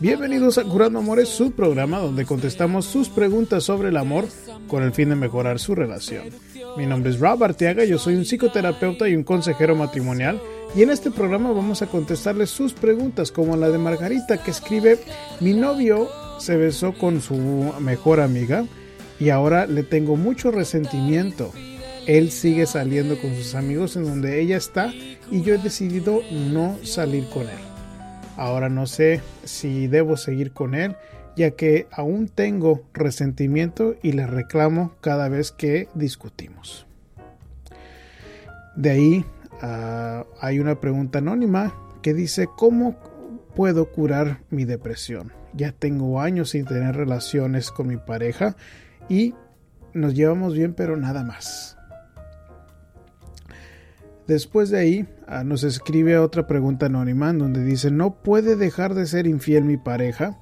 Bienvenidos a Curando Amores, su programa donde contestamos sus preguntas sobre el amor con el fin de mejorar su relación. Mi nombre es Rob Arteaga, yo soy un psicoterapeuta y un consejero matrimonial y en este programa vamos a contestarles sus preguntas como la de Margarita que escribe mi novio se besó con su mejor amiga y ahora le tengo mucho resentimiento. Él sigue saliendo con sus amigos en donde ella está y yo he decidido no salir con él. Ahora no sé si debo seguir con él ya que aún tengo resentimiento y le reclamo cada vez que discutimos. De ahí uh, hay una pregunta anónima que dice ¿cómo puedo curar mi depresión? Ya tengo años sin tener relaciones con mi pareja y nos llevamos bien pero nada más. Después de ahí nos escribe otra pregunta anónima en donde dice no puede dejar de ser infiel mi pareja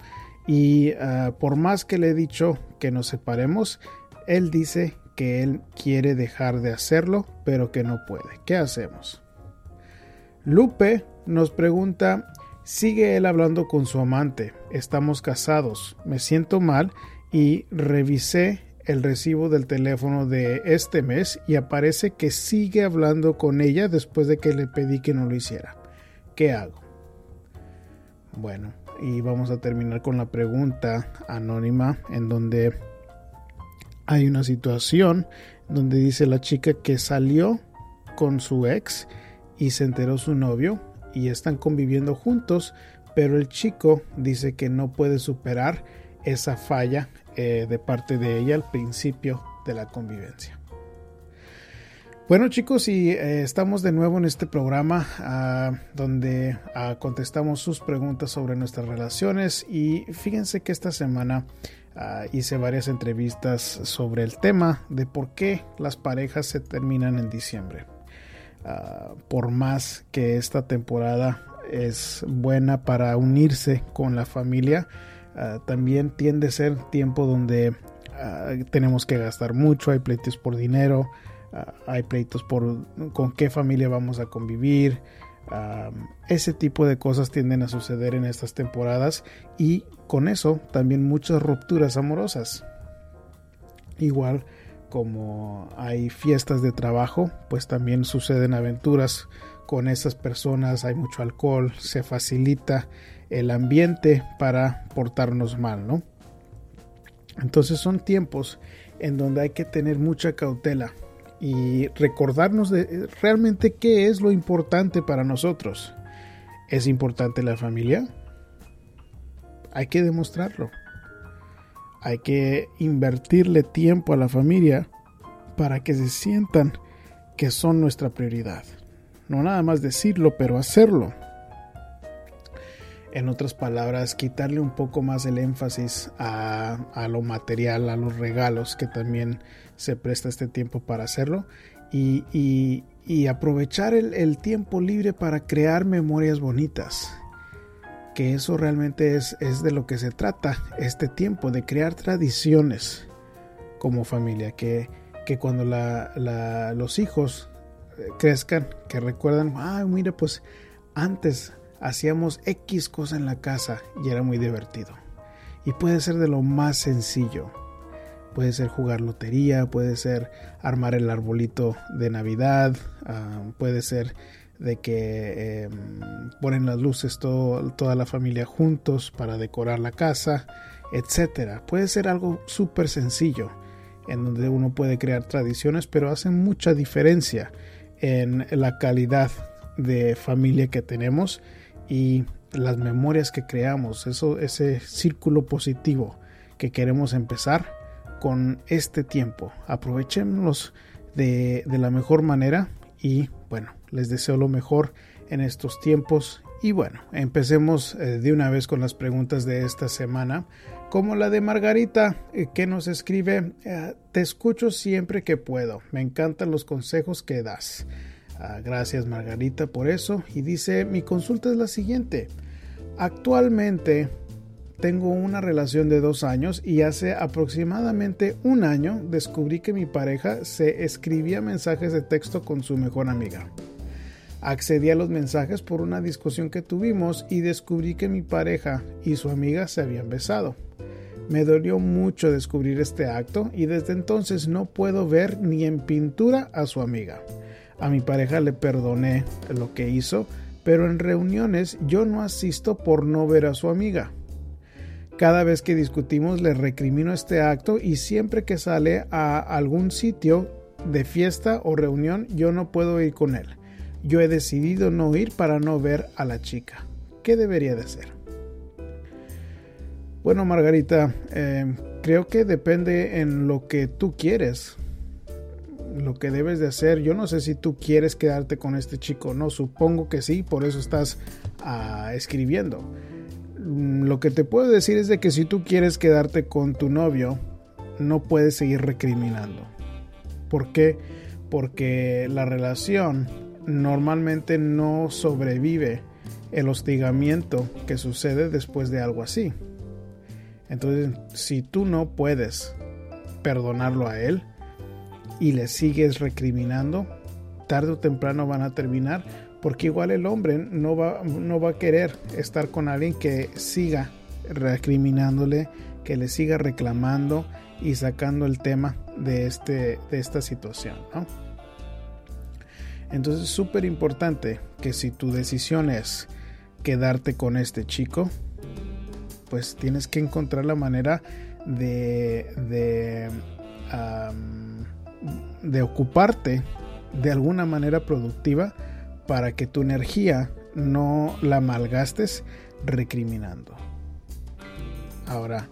y uh, por más que le he dicho que nos separemos, él dice que él quiere dejar de hacerlo, pero que no puede. ¿Qué hacemos? Lupe nos pregunta, ¿sigue él hablando con su amante? Estamos casados, me siento mal y revisé el recibo del teléfono de este mes y aparece que sigue hablando con ella después de que le pedí que no lo hiciera. ¿Qué hago? Bueno, y vamos a terminar con la pregunta anónima en donde hay una situación donde dice la chica que salió con su ex y se enteró su novio y están conviviendo juntos, pero el chico dice que no puede superar esa falla eh, de parte de ella al principio de la convivencia. Bueno chicos, y eh, estamos de nuevo en este programa uh, donde uh, contestamos sus preguntas sobre nuestras relaciones y fíjense que esta semana uh, hice varias entrevistas sobre el tema de por qué las parejas se terminan en diciembre. por más que esta temporada es buena para unirse con la familia, también tiende a ser tiempo donde tenemos que gastar mucho, hay pleitos por dinero, Ah, hay pleitos por con qué familia vamos a convivir. ese tipo de cosas tienden a suceder en estas temporadas y con eso también muchas rupturas amorosas. Igual como hay fiestas de trabajo, pues también suceden aventuras con esas personas, hay mucho alcohol, se facilita el ambiente para portarnos mal, ¿no? Entonces son tiempos en donde hay que tener mucha cautela y recordarnos de eh, realmente qué es lo importante para nosotros. ¿Es importante la familia? Hay que demostrarlo. Hay que invertirle tiempo a la familia para que se sientan que son nuestra prioridad. No nada más decirlo, pero hacerlo. En otras palabras, quitarle un poco más el énfasis a, a lo material, a los regalos que también se presta este tiempo para hacerlo y, y, aprovechar el, el, tiempo libre para crear memorias bonitas. Que eso realmente es, es de lo que se trata este tiempo, de crear tradiciones como familia. Que, que cuando la, la, los hijos crezcan, que recuerdan, ay, mira, pues antes hacíamos X cosa en la casa y era muy divertido. Y puede ser de lo más sencillo Puede ser jugar lotería, puede ser armar el arbolito de Navidad, uh, puede ser de que eh, ponen las luces todo, toda la familia juntos para decorar la casa, etcétera. Puede ser algo súper sencillo en donde uno puede crear tradiciones, pero hacen mucha diferencia en la calidad de familia que tenemos y las memorias que creamos, eso, ese círculo positivo que queremos empezar con este tiempo. Aprovechémonos de, de la mejor manera y bueno, les deseo lo mejor en estos tiempos Y bueno, empecemos eh, de una vez con las preguntas de esta semana, como la de Margarita, eh, que nos escribe, eh, te escucho siempre que puedo, me encantan los consejos que das. Ah, gracias Margarita por eso. Y dice, mi consulta es la siguiente. Actualmente tengo una relación de dos años y hace aproximadamente un año descubrí que mi pareja se escribía mensajes de texto con su mejor amiga. Accedí a los mensajes por una discusión que tuvimos y descubrí que mi pareja y su amiga se habían besado. Me dolió mucho descubrir este acto y desde entonces no puedo ver ni en pintura a su amiga. A mi pareja le perdoné lo que hizo, pero en reuniones yo no asisto por no ver a su amiga. Cada vez que discutimos le recrimino este acto y siempre que sale a algún sitio de fiesta o reunión yo no puedo ir con él. Yo he decidido no ir para no ver a la chica. ¿Qué debería de hacer? Bueno, Margarita, eh, creo que depende en lo que tú quieres. Lo que debes de hacer. Yo no sé si tú quieres quedarte con este chico. No, supongo que sí, por eso estás ah, escribiendo. Mm, lo que te puedo decir es de que si tú quieres quedarte con tu novio, no puedes seguir recriminando. ¿Por qué? Porque la relación normalmente no sobrevive el hostigamiento que sucede después de algo así. Entonces, si tú no puedes perdonarlo a él y le sigues recriminando, tarde o temprano van a terminar porque igual el hombre no va, no va a querer estar con alguien que siga recriminándole, que le siga reclamando y sacando el tema de, este, de esta situación. ¿no? Entonces es súper importante que si tu decisión es quedarte con este chico, pues tienes que encontrar la manera de, de, de ocuparte de alguna manera productiva para que tu energía no la malgastes recriminando. Ahora,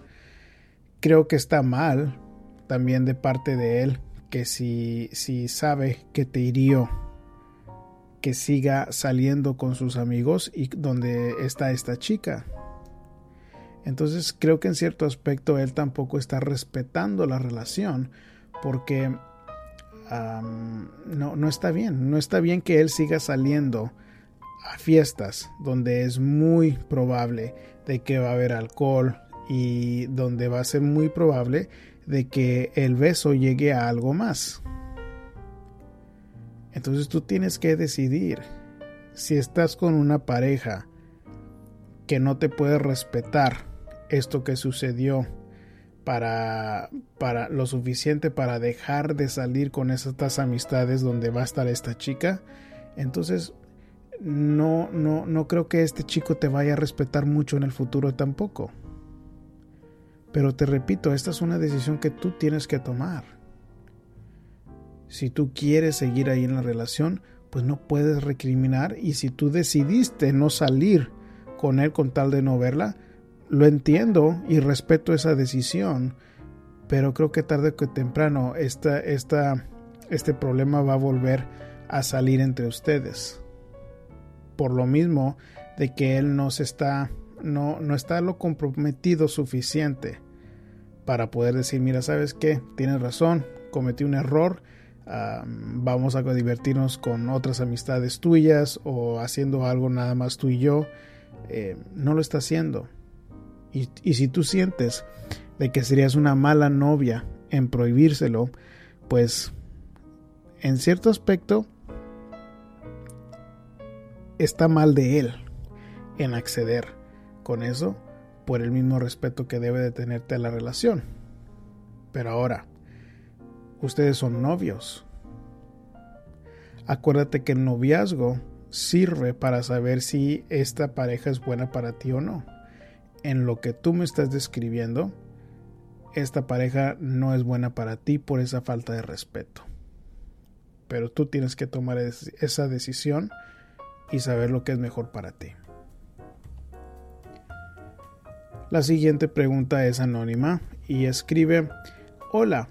creo que está mal también de parte de él que si, si sabe que te hirió que siga saliendo con sus amigos y donde está esta chica. Entonces creo que en cierto aspecto él tampoco está respetando la relación porque no, no está bien. No está bien que él siga saliendo a fiestas donde es muy probable de que va a haber alcohol y donde va a ser muy probable de que el beso llegue a algo más. Entonces tú tienes que decidir si estás con una pareja que no te puede respetar esto que sucedió para, para lo suficiente para dejar de salir con estas amistades donde va a estar esta chica, entonces no, no, no creo que este chico te vaya a respetar mucho en el futuro tampoco. Pero te repito, esta es una decisión que tú tienes que tomar. Si tú quieres seguir ahí en la relación, pues no puedes recriminar y si tú decidiste no salir con él con tal de no verla, lo entiendo y respeto esa decisión, pero creo que tarde o temprano esta, esta, este problema va a volver a salir entre ustedes. Por lo mismo de que él no se está, no, no está lo comprometido suficiente para poder decir, mira, ¿sabes qué? Tienes razón, cometí un error, vamos a divertirnos con otras amistades tuyas o haciendo algo nada más tú y yo, eh, no lo está haciendo. Y, si tú sientes de que serías una mala novia en prohibírselo, pues en cierto aspecto está mal de él en acceder con eso por el mismo respeto que debe de tenerte a la relación. Pero ahora, ustedes son novios. Acuérdate que el noviazgo sirve para saber si esta pareja es buena para ti o no. En lo que tú me estás describiendo, esta pareja no es buena para ti por esa falta de respeto. Pero tú tienes que tomar esa decisión y saber lo que es mejor para ti. La siguiente pregunta es anónima y escribe, hola,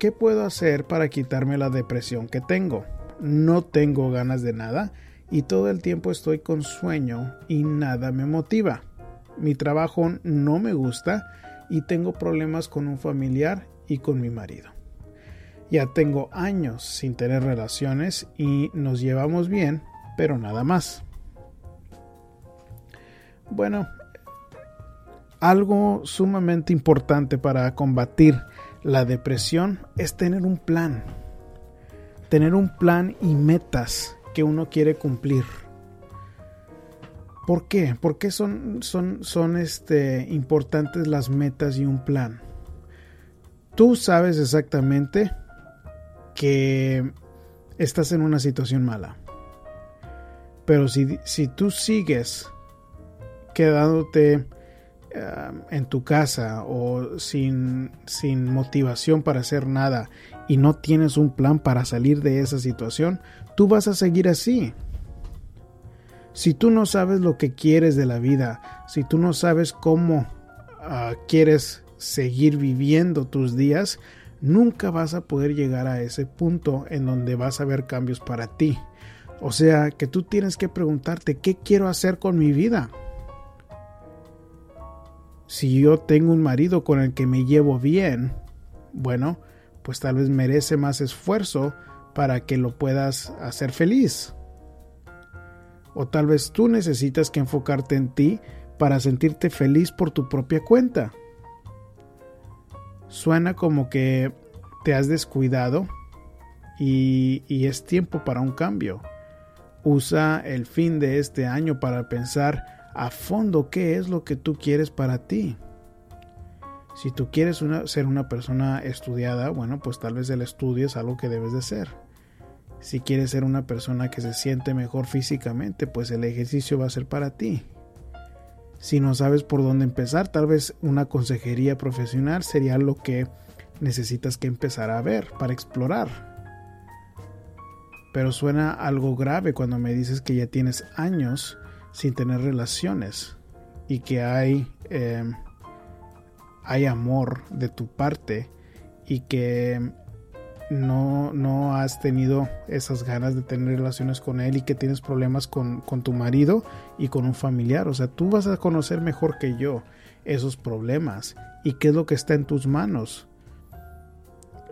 ¿Qué puedo hacer para quitarme la depresión que tengo? No tengo ganas de nada y todo el tiempo estoy con sueño y nada me motiva. Mi trabajo no me gusta y tengo problemas con un familiar y con mi marido. Ya tengo años sin tener relaciones y nos llevamos bien, pero nada más. Bueno, algo sumamente importante para combatir la depresión es tener un plan. Tener un plan y metas que uno quiere cumplir. ¿Por qué? ¿Por qué son, son, son este, importantes las metas y un plan? Tú sabes exactamente que estás en una situación mala. Pero si, si tú sigues quedándote en tu casa o sin, sin motivación para hacer nada y no tienes un plan para salir de esa situación, tú vas a seguir así. Si tú no sabes lo que quieres de la vida, si tú no sabes cómo ah, quieres seguir viviendo tus días, nunca vas a poder llegar a ese punto en donde vas a ver cambios para ti. O sea que tú tienes que preguntarte, ¿qué quiero hacer con mi vida? Si yo tengo un marido con el que me llevo bien, bueno, pues tal vez merece más esfuerzo para que lo puedas hacer feliz. O tal vez tú necesitas que enfocarte en ti para sentirte feliz por tu propia cuenta. Suena como que te has descuidado y, es tiempo para un cambio. Usa el fin de este año para pensar a fondo qué es lo que tú quieres para ti. Si tú quieres ser una persona estudiada, bueno, pues tal vez el estudio es algo que debes de ser. Si quieres ser una persona que se siente mejor físicamente, pues el ejercicio va a ser para ti. Si no sabes por dónde empezar, tal vez una consejería profesional sería lo que necesitas que empezar a ver para explorar. Pero suena algo grave cuando me dices que ya tienes años sin tener relaciones y que hay, em, hay amor de tu parte y que no, no has tenido esas ganas de tener relaciones con él y que tienes problemas con, con tu marido y con un familiar. O sea, tú vas a conocer mejor que yo esos problemas y qué es lo que está en tus manos.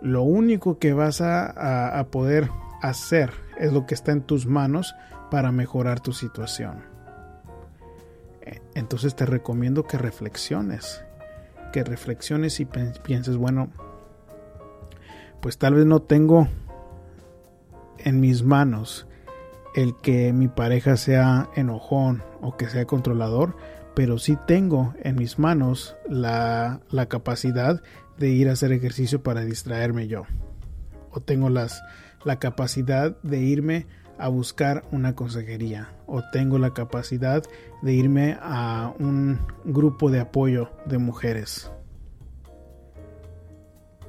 Lo único que vas a, a poder hacer es lo que está en tus manos para mejorar tu situación. Entonces te recomiendo que reflexiones, que reflexiones y pienses, bueno, pues tal vez no tengo en mis manos el que mi pareja sea enojón o que sea controlador, pero sí tengo en mis manos la, la capacidad de ir a hacer ejercicio para distraerme yo. O tengo las, la capacidad de irme a buscar una consejería o tengo la capacidad de irme a un grupo de apoyo de mujeres.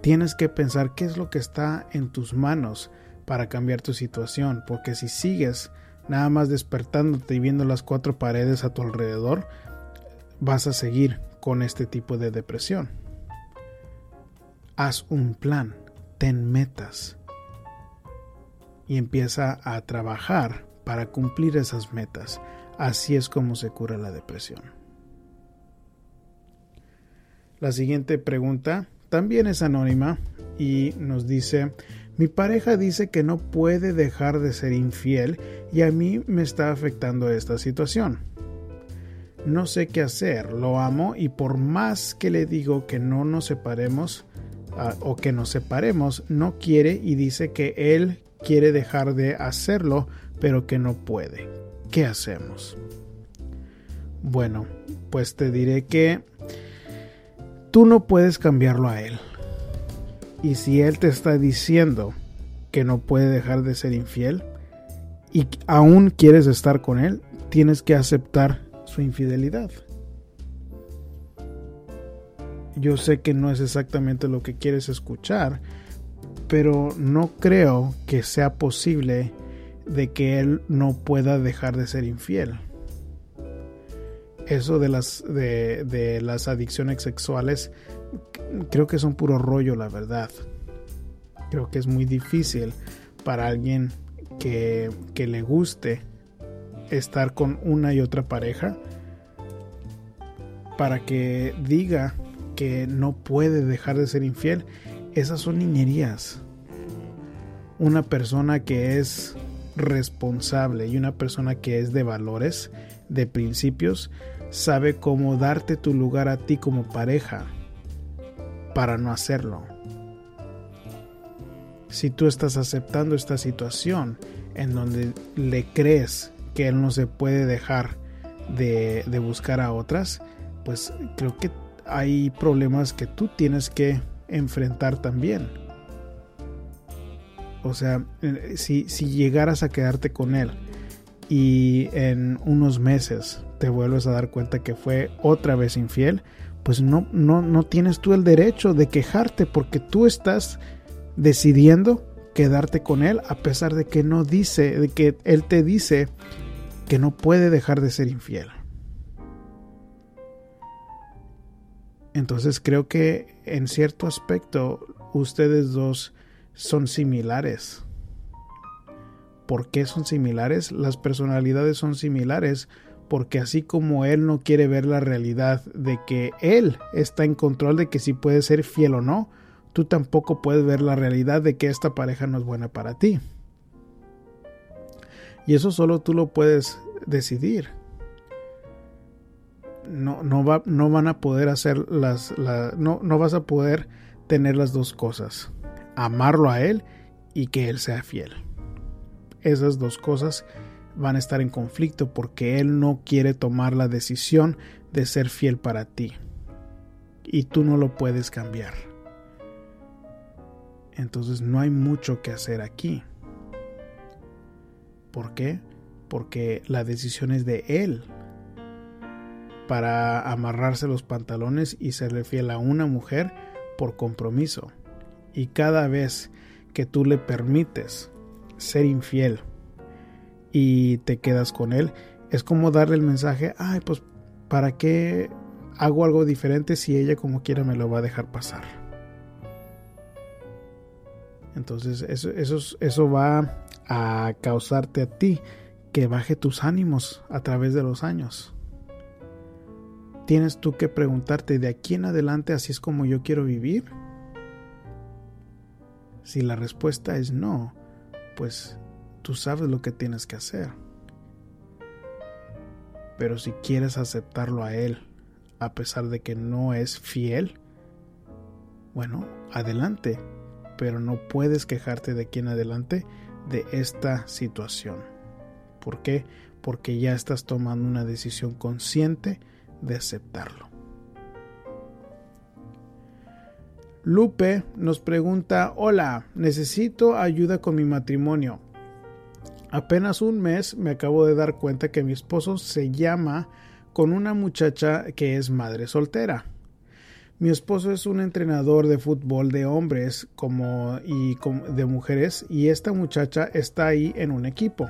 Tienes que pensar qué es lo que está en tus manos para cambiar tu situación, porque si sigues nada más despertándote y viendo las cuatro paredes a tu alrededor, vas a seguir con este tipo de depresión. Haz un plan, ten metas y empieza a trabajar para cumplir esas metas. Así es como se cura la depresión. La siguiente pregunta también es anónima y nos dice, mi pareja dice que no puede dejar de ser infiel y a mí me está afectando esta situación. No sé qué hacer, lo amo y por más que le digo que no nos separemos ah, o que nos separemos, no quiere y dice que él quiere dejar de hacerlo, pero que no puede. ¿Qué hacemos? Bueno, pues te diré que tú no puedes cambiarlo a él. Y si él te está diciendo que no puede dejar de ser infiel y aún quieres estar con él, tienes que aceptar su infidelidad. Yo sé que no es exactamente lo que quieres escuchar, pero no creo que sea posible de que él no pueda dejar de ser infiel. Eso de las, de, las adicciones sexuales creo que es un puro rollo, la verdad. Creo que es muy difícil para alguien que, que le guste estar con una y otra pareja para que diga que no puede dejar de ser infiel, esas son niñerías. Una persona que es responsable y una persona que es de valores, de principios, sabe cómo darte tu lugar a ti como pareja para no hacerlo. Si tú estás aceptando esta situación en donde le crees que él no se puede dejar de, de buscar a otras, pues creo que hay problemas que tú tienes que enfrentar también. O sea, eh, si, si llegaras a quedarte con él y en unos meses te vuelves a dar cuenta que fue otra vez infiel, pues no, no, no tienes tú el derecho de quejarte porque tú estás decidiendo quedarte con él a pesar de que no dice, de que él te dice que no puede dejar de ser infiel. Entonces creo que en cierto aspecto ustedes dos son similares. ¿Por qué son similares? Las personalidades son similares porque así como él no quiere ver la realidad de que él está en control de que si puede ser fiel o no, tú tampoco puedes ver la realidad de que esta pareja no es buena para ti. Y eso solo tú lo puedes decidir no, no, va, no van a poder hacer las, no, no vas a poder tener las dos cosas, amarlo a él y que él sea fiel. Esas dos cosas van a estar en conflicto porque él no quiere tomar la decisión de ser fiel para ti y tú no lo puedes cambiar. Entonces no hay mucho que hacer aquí. ¿Por qué? Porque la decisión es de él para amarrarse los pantalones y serle fiel a una mujer por compromiso. Y cada vez que tú le permites ser infiel y te quedas con él, es como darle el mensaje, ay, pues, ¿para qué hago algo diferente si ella como quiera me lo va a dejar pasar? Entonces eso, eso, eso va a causarte a ti que baje tus ánimos a través de los años tienes tú que preguntarte, ¿de aquí en adelante así es como yo quiero vivir? Si la respuesta es no, pues tú sabes lo que tienes que hacer. Pero si quieres aceptarlo a él, a pesar de que no es fiel, bueno, adelante, pero no puedes quejarte de aquí en adelante de esta situación. ¿Por qué? Porque ya estás tomando una decisión consciente de aceptarlo. Lupe nos pregunta, hola, necesito ayuda con mi matrimonio. Apenas un mes me acabo de dar cuenta que mi esposo se llama con una muchacha que es madre soltera. Mi esposo es un entrenador de fútbol de hombres como y de mujeres y esta muchacha está ahí en un equipo.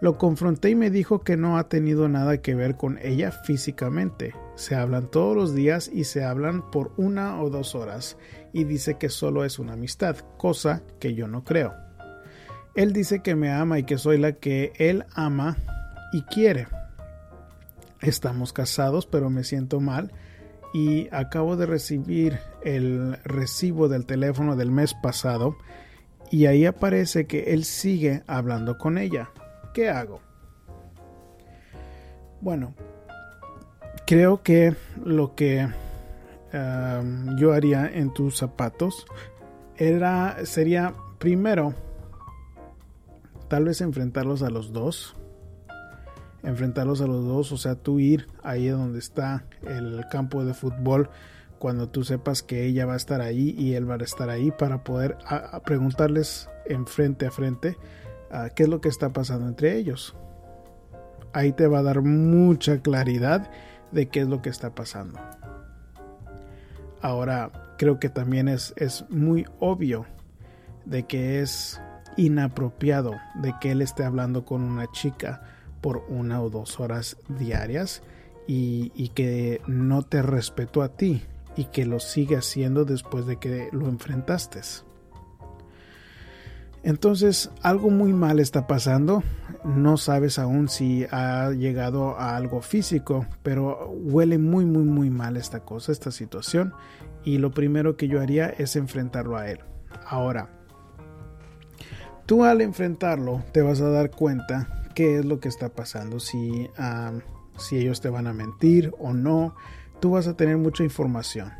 Lo confronté y me dijo que no ha tenido nada que ver con ella físicamente. Se hablan todos los días y se hablan por una o dos horas y dice que solo es una amistad, cosa que yo no creo. Él dice que me ama y que soy la que él ama y quiere. Estamos casados pero me siento mal y acabo de recibir el recibo del teléfono del mes pasado y ahí aparece que él sigue hablando con ella. ¿Qué hago? Bueno, creo que lo que yo haría en tus zapatos era sería primero tal vez enfrentarlos a los dos enfrentarlos a los dos o sea tú ir ahí donde está el campo de fútbol cuando tú sepas que ella va a estar ahí y él va a estar ahí para poder preguntarles en frente a frente qué es lo que está pasando entre ellos. Ahí te va a dar mucha claridad de qué es lo que está pasando. Ahora, creo que también es, es muy obvio de que es inapropiado de que él esté hablando con una chica por una o dos horas diarias y, y, que no te respetó a ti y que lo sigue haciendo después de que lo enfrentaste. Entonces algo muy mal está pasando. No sabes aún si ha llegado a algo físico, pero huele muy muy muy mal esta cosa, esta situación. Y lo primero que yo haría es enfrentarlo a él. Ahora, tú al enfrentarlo te vas a dar cuenta qué es lo que está pasando, si, si ellos te van a mentir o no. Tú vas a tener mucha información.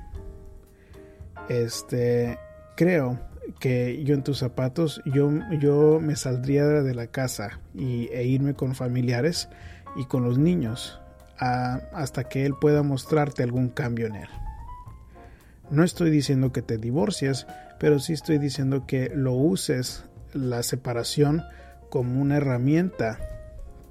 Este, creo que yo en tus zapatos, yo, yo me saldría de la casa y, e irme con familiares y con los niños hasta que él pueda mostrarte algún cambio en él. No estoy diciendo que te divorcies, pero sí estoy diciendo que lo uses la separación como una herramienta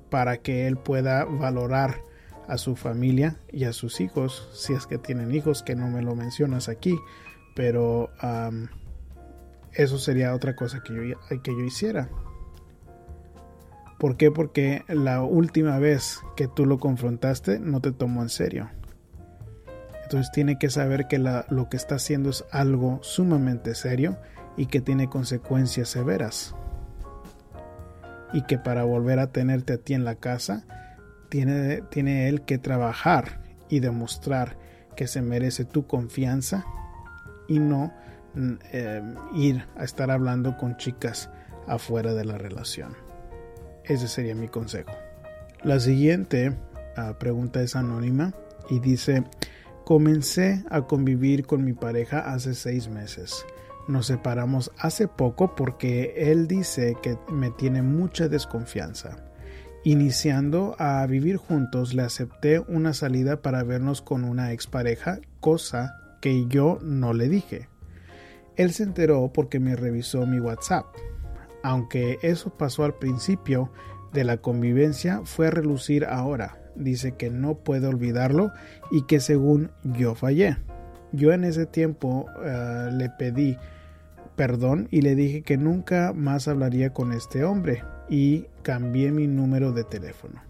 para que él pueda valorar a su familia y a sus hijos, si es que tienen hijos, que no me lo mencionas aquí, pero eso sería otra cosa que yo, que yo hiciera. ¿Por qué? Porque la última vez que tú lo confrontaste no te tomó en serio. Entonces tiene que saber que lo que está haciendo es algo sumamente serio y que tiene consecuencias severas. Y que para volver a tenerte a ti en la casa, tiene, tiene él que trabajar y demostrar que se merece tu confianza y no mm, em, ir a estar hablando con chicas afuera de la relación. Ese sería mi consejo. La siguiente ah, pregunta es anónima y dice, comencé a convivir con mi pareja hace seis meses. Nos separamos hace poco porque él dice que me tiene mucha desconfianza. Iniciando a vivir juntos, le acepté una salida para vernos con una expareja, cosa que yo no le dije. Él se enteró porque me revisó mi WhatsApp. Aunque eso pasó al principio de la convivencia, fue a relucir ahora. Dice que no puede olvidarlo y que según yo fallé. Yo en ese tiempo eh, le pedí perdón y le dije que nunca más hablaría con este hombre y cambié mi número de teléfono.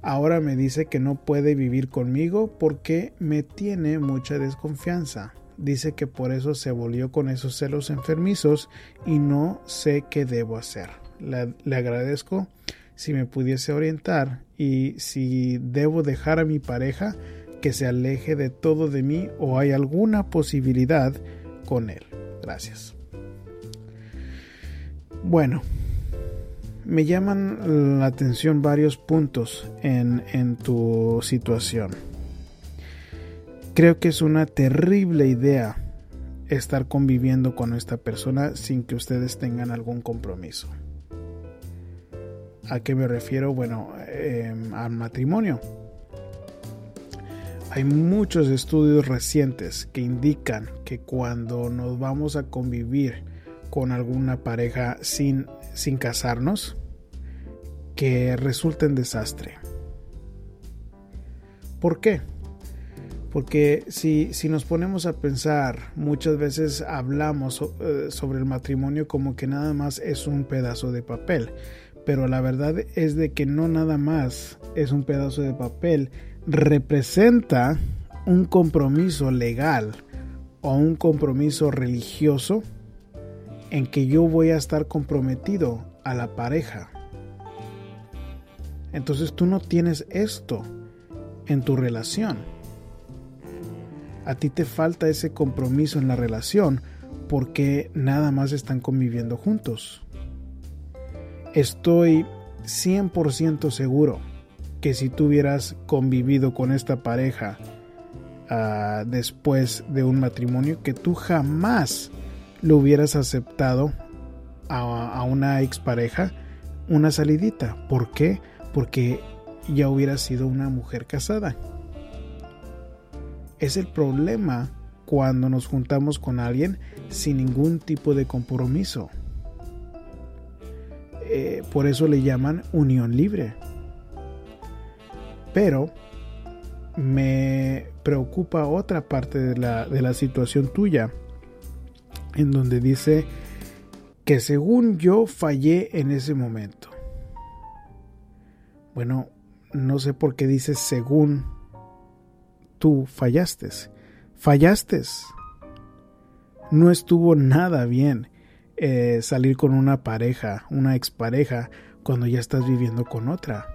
Ahora me dice que no puede vivir conmigo porque me tiene mucha desconfianza. Dice que por eso se volvió con esos celos enfermizos y no sé qué debo hacer. Le, agradezco si me pudiese orientar y si debo dejar a mi pareja que se aleje de todo de mí o hay alguna posibilidad con él. Gracias. Bueno, me llaman la atención varios puntos en, tu situación. Creo que es una terrible idea estar conviviendo con esta persona sin que ustedes tengan algún compromiso. ¿A qué me refiero? Bueno, em, al matrimonio. Hay muchos estudios recientes que indican que cuando nos vamos a convivir con alguna pareja sin, sin casarnos, que resulta en desastre. ¿Por qué? Porque si, si, nos ponemos a pensar, muchas veces hablamos eh, sobre el matrimonio como que nada más es un pedazo de papel. Pero la verdad es de que no nada más es un pedazo de papel, representa un compromiso legal o un compromiso religioso en que yo voy a estar comprometido a la pareja entonces tú no tienes esto en tu relación. A ti te falta ese compromiso en la relación porque nada más están conviviendo juntos. Estoy 100% seguro que si tú hubieras convivido con esta pareja uh, después de un matrimonio, que tú jamás lo hubieras aceptado a, a una expareja una salidita. ¿Por qué? porque ya hubiera sido una mujer casada. Es el problema cuando nos juntamos con alguien sin ningún tipo de compromiso. Eh, por eso le llaman unión libre. Pero me preocupa otra parte de la, de la situación tuya, en donde dice que según yo fallé en ese momento. Bueno, no sé por qué dices según tú fallaste. Fallaste. No estuvo nada bien. eh, salir con una pareja, una expareja, cuando ya estás viviendo con otra.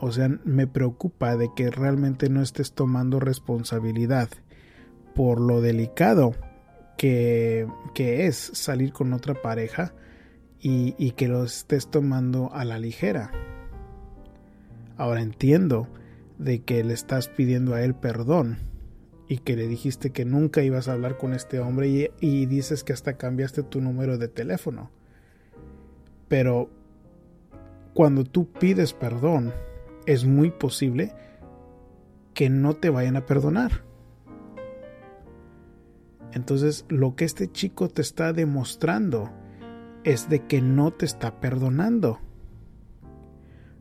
O sea, me preocupa de que realmente no estés tomando responsabilidad por lo delicado que, que es salir con otra pareja y, y que lo estés tomando a la ligera. Ahora entiendo de que le estás pidiendo a él perdón y que le dijiste que nunca ibas a hablar con este hombre y, y, dices que hasta cambiaste tu número de teléfono. Pero cuando tú pides perdón, es muy posible que no te vayan a perdonar. Entonces lo que este chico te está demostrando es de que no te está perdonando.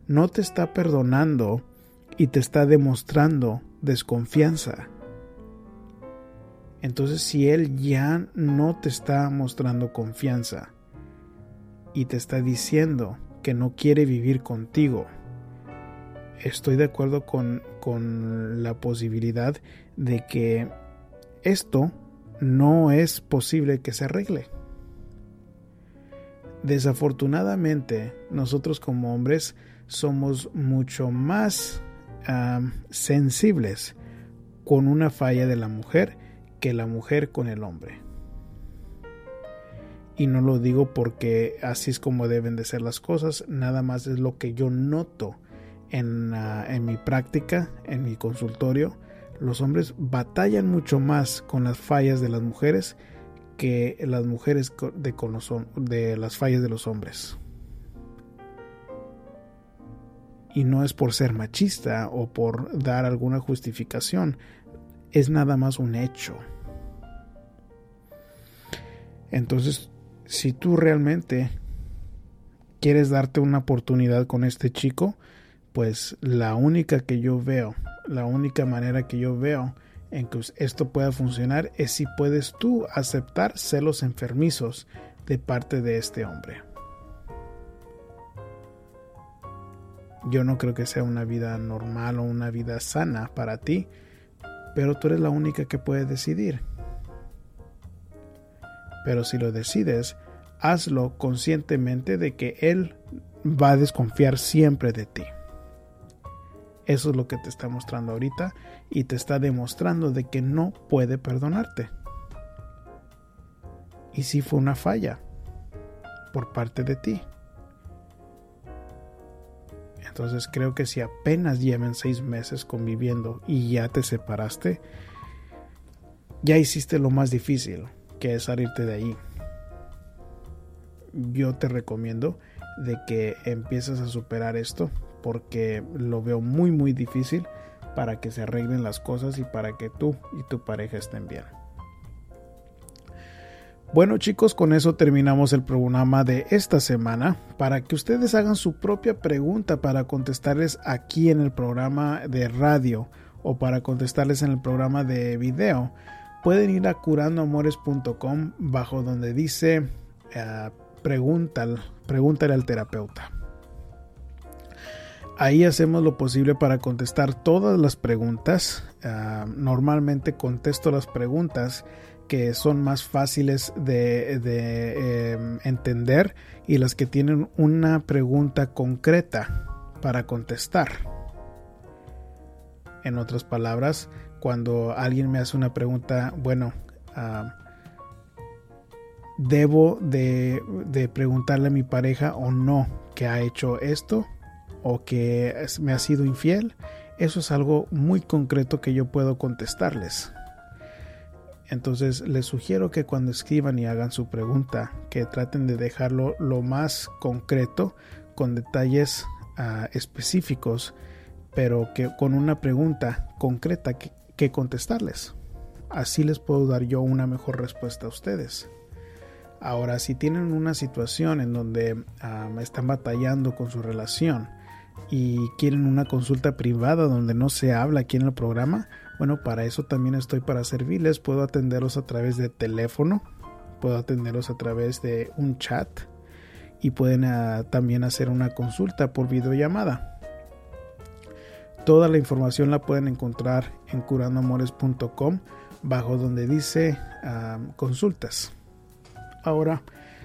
No te está perdonando y te está demostrando desconfianza. Entonces si él ya no te está mostrando confianza y te está diciendo que no quiere vivir contigo, estoy de acuerdo con, con la posibilidad de que esto no es posible que se arregle. Desafortunadamente, nosotros como hombres somos mucho más sensibles con una falla de la mujer que la mujer con el hombre. Y no lo digo porque así es como deben de ser las cosas, nada más es lo que yo noto en, en mi práctica, en mi consultorio. Los hombres batallan mucho más con las fallas de las mujeres que las mujeres de, de las fallas de los hombres. Y no es por ser machista o por dar alguna justificación, es nada más un hecho. Entonces, si tú realmente quieres darte una oportunidad con este chico, pues la única que yo veo, la única manera que yo veo en que esto pueda funcionar es si puedes tú aceptar celos enfermizos de parte de este hombre. Yo no creo que sea una vida normal o una vida sana para ti, pero tú eres la única que puede decidir. Pero si lo decides, hazlo conscientemente de que él va a desconfiar siempre de ti. Eso es lo que te está mostrando ahorita y te está demostrando de que no puede perdonarte. Y si fue una falla por parte de ti. Entonces creo que si apenas lleven seis meses conviviendo y ya te separaste, ya hiciste lo más difícil, que es salirte de ahí. Yo te recomiendo de que empieces a superar esto porque lo veo muy muy difícil para que se arreglen las cosas y para que tú y tu pareja estén bien. Bueno chicos, con eso terminamos el programa de esta semana. Para que ustedes hagan su propia pregunta para contestarles aquí en el programa de radio o para contestarles en el programa de video, pueden ir a curandoamores.com bajo donde dice uh, pregúntale al terapeuta. Ahí hacemos lo posible para contestar todas las preguntas. Uh, normalmente contesto las preguntas que son más fáciles de, eh, entender y las que tienen una pregunta concreta para contestar. En otras palabras, cuando alguien me hace una pregunta, bueno, uh, debo de, de preguntarle a mi pareja o no que ha hecho esto o que me ha sido infiel, eso es algo muy concreto que yo puedo contestarles. Entonces les sugiero que cuando escriban y hagan su pregunta, que traten de dejarlo lo más concreto, con detalles uh, específicos, pero que con una pregunta concreta que, que, contestarles. Así les puedo dar yo una mejor respuesta a ustedes. Ahora, si tienen una situación en donde uh, están batallando con su relación, y quieren una consulta privada donde no se habla aquí en el programa, bueno, para eso también estoy para servirles. Puedo atenderlos a través de teléfono, puedo atenderlos a través de un chat y pueden uh, también hacer una consulta por videollamada. Toda la información la pueden encontrar en curandoamores.com bajo donde dice uh, consultas. Ahora,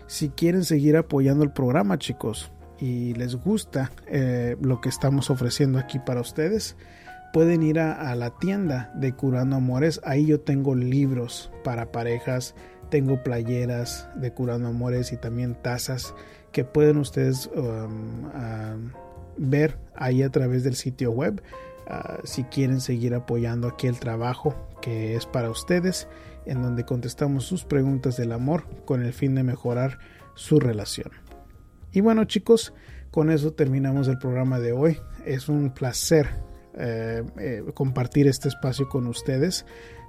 si quieren seguir apoyando el programa, chicos, y les gusta eh, lo que estamos ofreciendo aquí para ustedes, pueden ir a, la tienda de Curando Amores. Ahí yo tengo libros para parejas, tengo playeras de Curando Amores y también tazas que pueden ustedes um, ver ahí a través del sitio web. Ah, si quieren seguir apoyando aquí el trabajo que es para ustedes, en donde contestamos sus preguntas del amor con el fin de mejorar su relación. Y bueno chicos, con eso terminamos el programa de hoy. Es un placer eh, eh, compartir este espacio con ustedes.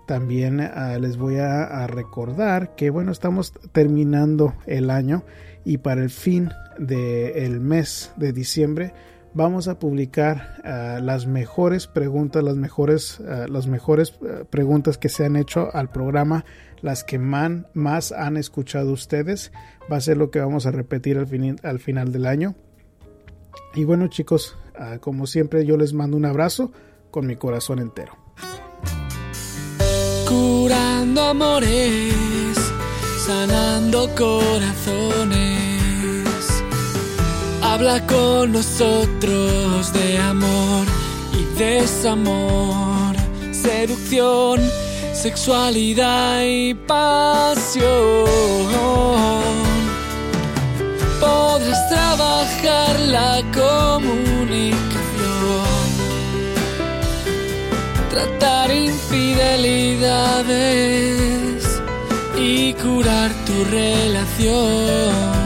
También ah, les voy a, recordar que bueno, estamos terminando el año y para el fin del mes de diciembre vamos a publicar ah, las mejores preguntas, las mejores, ah, las mejores preguntas que se han hecho al programa las que más han escuchado ustedes. Va a ser lo que vamos a repetir al, al final del año. Y bueno chicos, ah, como siempre yo les mando un abrazo con mi corazón entero. Curando amores, sanando corazones. Habla con nosotros de amor y desamor, seducción sexualidad y pasión. Podrás trabajar la comunicación, tratar infidelidades y curar tu relación.